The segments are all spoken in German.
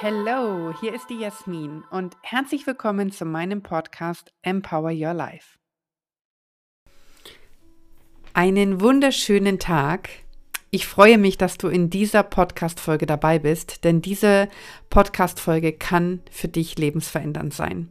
Hallo, hier ist die Jasmin und herzlich willkommen zu meinem Podcast Empower Your Life. Einen wunderschönen Tag. Ich freue mich, dass du in dieser Podcast-Folge dabei bist, denn diese Podcast-Folge kann für dich lebensverändernd sein.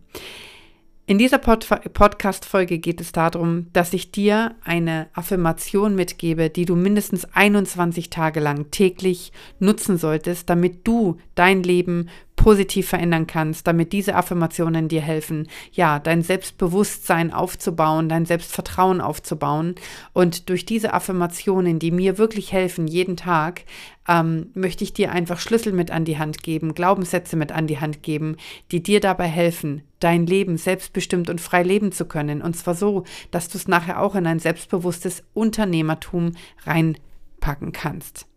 In dieser Pod Podcast-Folge geht es darum, dass ich dir eine Affirmation mitgebe, die du mindestens 21 Tage lang täglich nutzen solltest, damit du dein Leben positiv verändern kannst, damit diese Affirmationen dir helfen, ja, dein Selbstbewusstsein aufzubauen, dein Selbstvertrauen aufzubauen. Und durch diese Affirmationen, die mir wirklich helfen, jeden Tag, ähm, möchte ich dir einfach Schlüssel mit an die Hand geben, Glaubenssätze mit an die Hand geben, die dir dabei helfen, dein Leben selbstbestimmt und frei leben zu können. Und zwar so, dass du es nachher auch in ein selbstbewusstes Unternehmertum reinpacken kannst.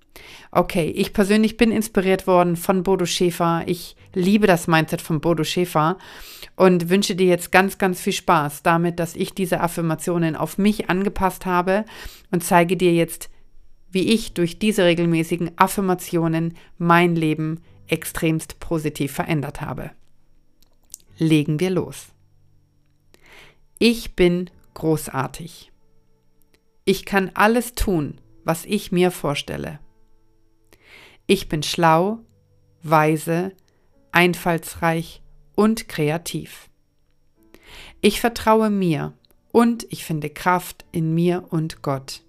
Okay, ich persönlich bin inspiriert worden von Bodo Schäfer. Ich liebe das Mindset von Bodo Schäfer und wünsche dir jetzt ganz, ganz viel Spaß damit, dass ich diese Affirmationen auf mich angepasst habe und zeige dir jetzt, wie ich durch diese regelmäßigen Affirmationen mein Leben extremst positiv verändert habe. Legen wir los. Ich bin großartig. Ich kann alles tun, was ich mir vorstelle. Ich bin schlau, weise, einfallsreich und kreativ. Ich vertraue mir und ich finde Kraft in mir und Gott.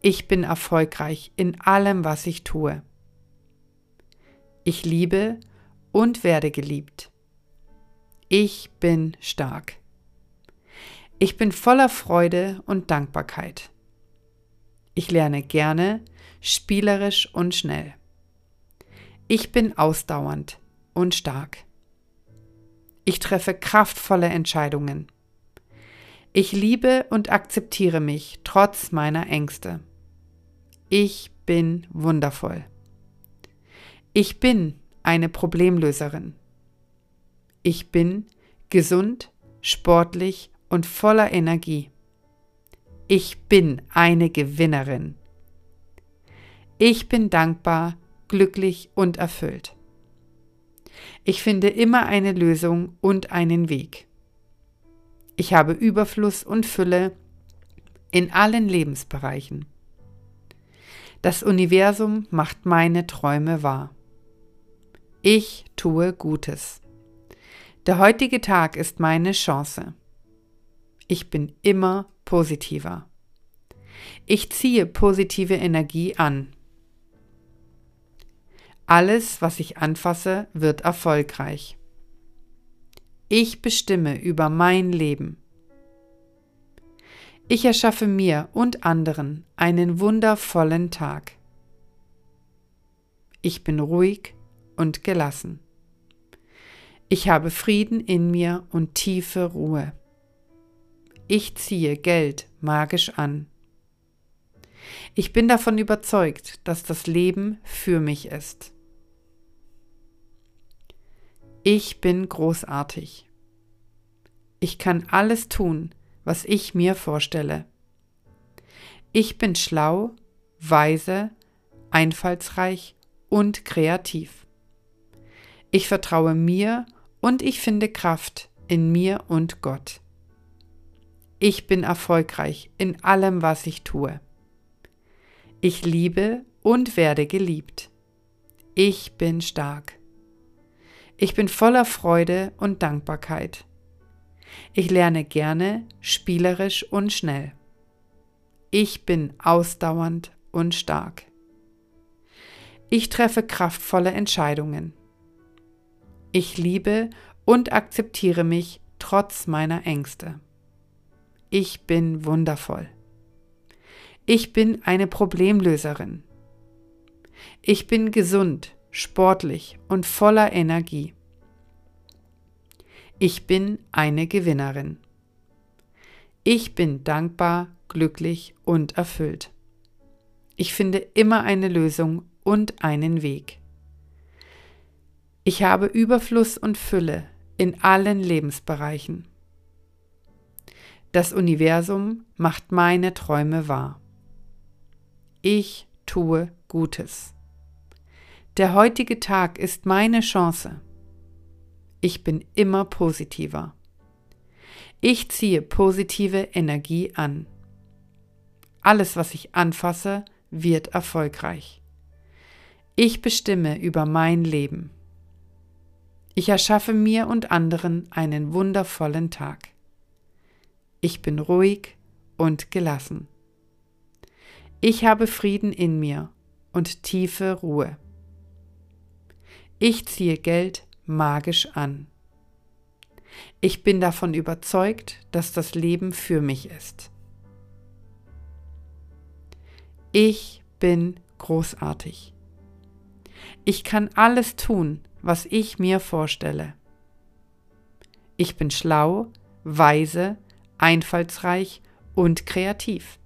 Ich bin erfolgreich in allem, was ich tue. Ich liebe und werde geliebt. Ich bin stark. Ich bin voller Freude und Dankbarkeit. Ich lerne gerne, spielerisch und schnell. Ich bin ausdauernd und stark. Ich treffe kraftvolle Entscheidungen. Ich liebe und akzeptiere mich trotz meiner Ängste. Ich bin wundervoll. Ich bin eine Problemlöserin. Ich bin gesund, sportlich und voller Energie. Ich bin eine Gewinnerin. Ich bin dankbar, glücklich und erfüllt. Ich finde immer eine Lösung und einen Weg. Ich habe Überfluss und Fülle in allen Lebensbereichen. Das Universum macht meine Träume wahr. Ich tue Gutes. Der heutige Tag ist meine Chance. Ich bin immer positiver. Ich ziehe positive Energie an. Alles, was ich anfasse, wird erfolgreich. Ich bestimme über mein Leben. Ich erschaffe mir und anderen einen wundervollen Tag. Ich bin ruhig und gelassen. Ich habe Frieden in mir und tiefe Ruhe. Ich ziehe Geld magisch an. Ich bin davon überzeugt, dass das Leben für mich ist. Ich bin großartig. Ich kann alles tun, was ich mir vorstelle. Ich bin schlau, weise, einfallsreich und kreativ. Ich vertraue mir und ich finde Kraft in mir und Gott. Ich bin erfolgreich in allem, was ich tue. Ich liebe und werde geliebt. Ich bin stark. Ich bin voller Freude und Dankbarkeit. Ich lerne gerne, spielerisch und schnell. Ich bin ausdauernd und stark. Ich treffe kraftvolle Entscheidungen. Ich liebe und akzeptiere mich trotz meiner Ängste. Ich bin wundervoll. Ich bin eine Problemlöserin. Ich bin gesund, sportlich und voller Energie. Ich bin eine Gewinnerin. Ich bin dankbar, glücklich und erfüllt. Ich finde immer eine Lösung und einen Weg. Ich habe Überfluss und Fülle in allen Lebensbereichen. Das Universum macht meine Träume wahr. Ich tue Gutes. Der heutige Tag ist meine Chance. Ich bin immer positiver. Ich ziehe positive Energie an. Alles, was ich anfasse, wird erfolgreich. Ich bestimme über mein Leben. Ich erschaffe mir und anderen einen wundervollen Tag. Ich bin ruhig und gelassen. Ich habe Frieden in mir und tiefe Ruhe. Ich ziehe Geld magisch an. Ich bin davon überzeugt, dass das Leben für mich ist. Ich bin großartig. Ich kann alles tun, was ich mir vorstelle. Ich bin schlau, weise, einfallsreich und kreativ.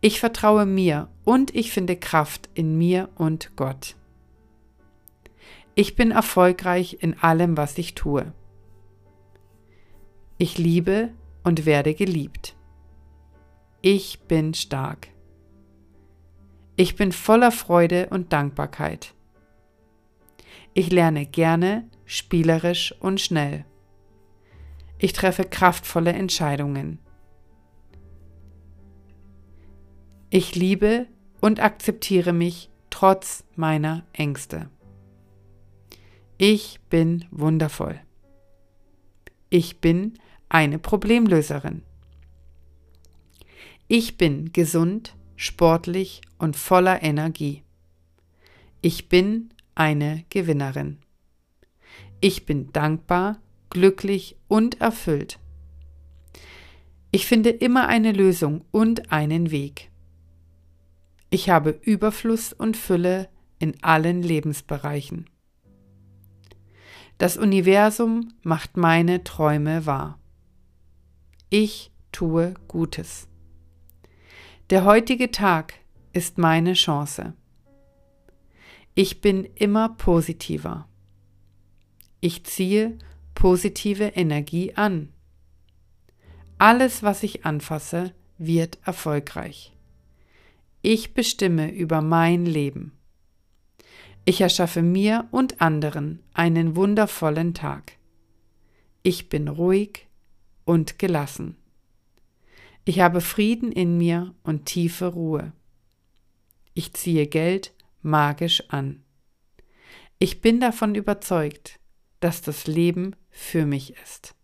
Ich vertraue mir und ich finde Kraft in mir und Gott. Ich bin erfolgreich in allem, was ich tue. Ich liebe und werde geliebt. Ich bin stark. Ich bin voller Freude und Dankbarkeit. Ich lerne gerne, spielerisch und schnell. Ich treffe kraftvolle Entscheidungen. Ich liebe und akzeptiere mich trotz meiner Ängste. Ich bin wundervoll. Ich bin eine Problemlöserin. Ich bin gesund, sportlich und voller Energie. Ich bin eine Gewinnerin. Ich bin dankbar, glücklich und erfüllt. Ich finde immer eine Lösung und einen Weg. Ich habe Überfluss und Fülle in allen Lebensbereichen. Das Universum macht meine Träume wahr. Ich tue Gutes. Der heutige Tag ist meine Chance. Ich bin immer positiver. Ich ziehe positive Energie an. Alles, was ich anfasse, wird erfolgreich. Ich bestimme über mein Leben. Ich erschaffe mir und anderen einen wundervollen Tag. Ich bin ruhig und gelassen. Ich habe Frieden in mir und tiefe Ruhe. Ich ziehe Geld magisch an. Ich bin davon überzeugt, dass das Leben für mich ist.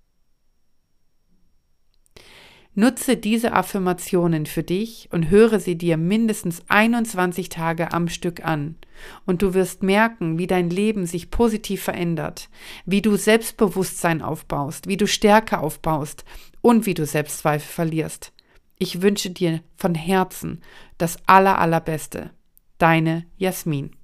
Nutze diese Affirmationen für dich und höre sie dir mindestens 21 Tage am Stück an. Und du wirst merken, wie dein Leben sich positiv verändert, wie du Selbstbewusstsein aufbaust, wie du Stärke aufbaust und wie du Selbstzweifel verlierst. Ich wünsche dir von Herzen das Aller, Allerbeste. Deine Jasmin.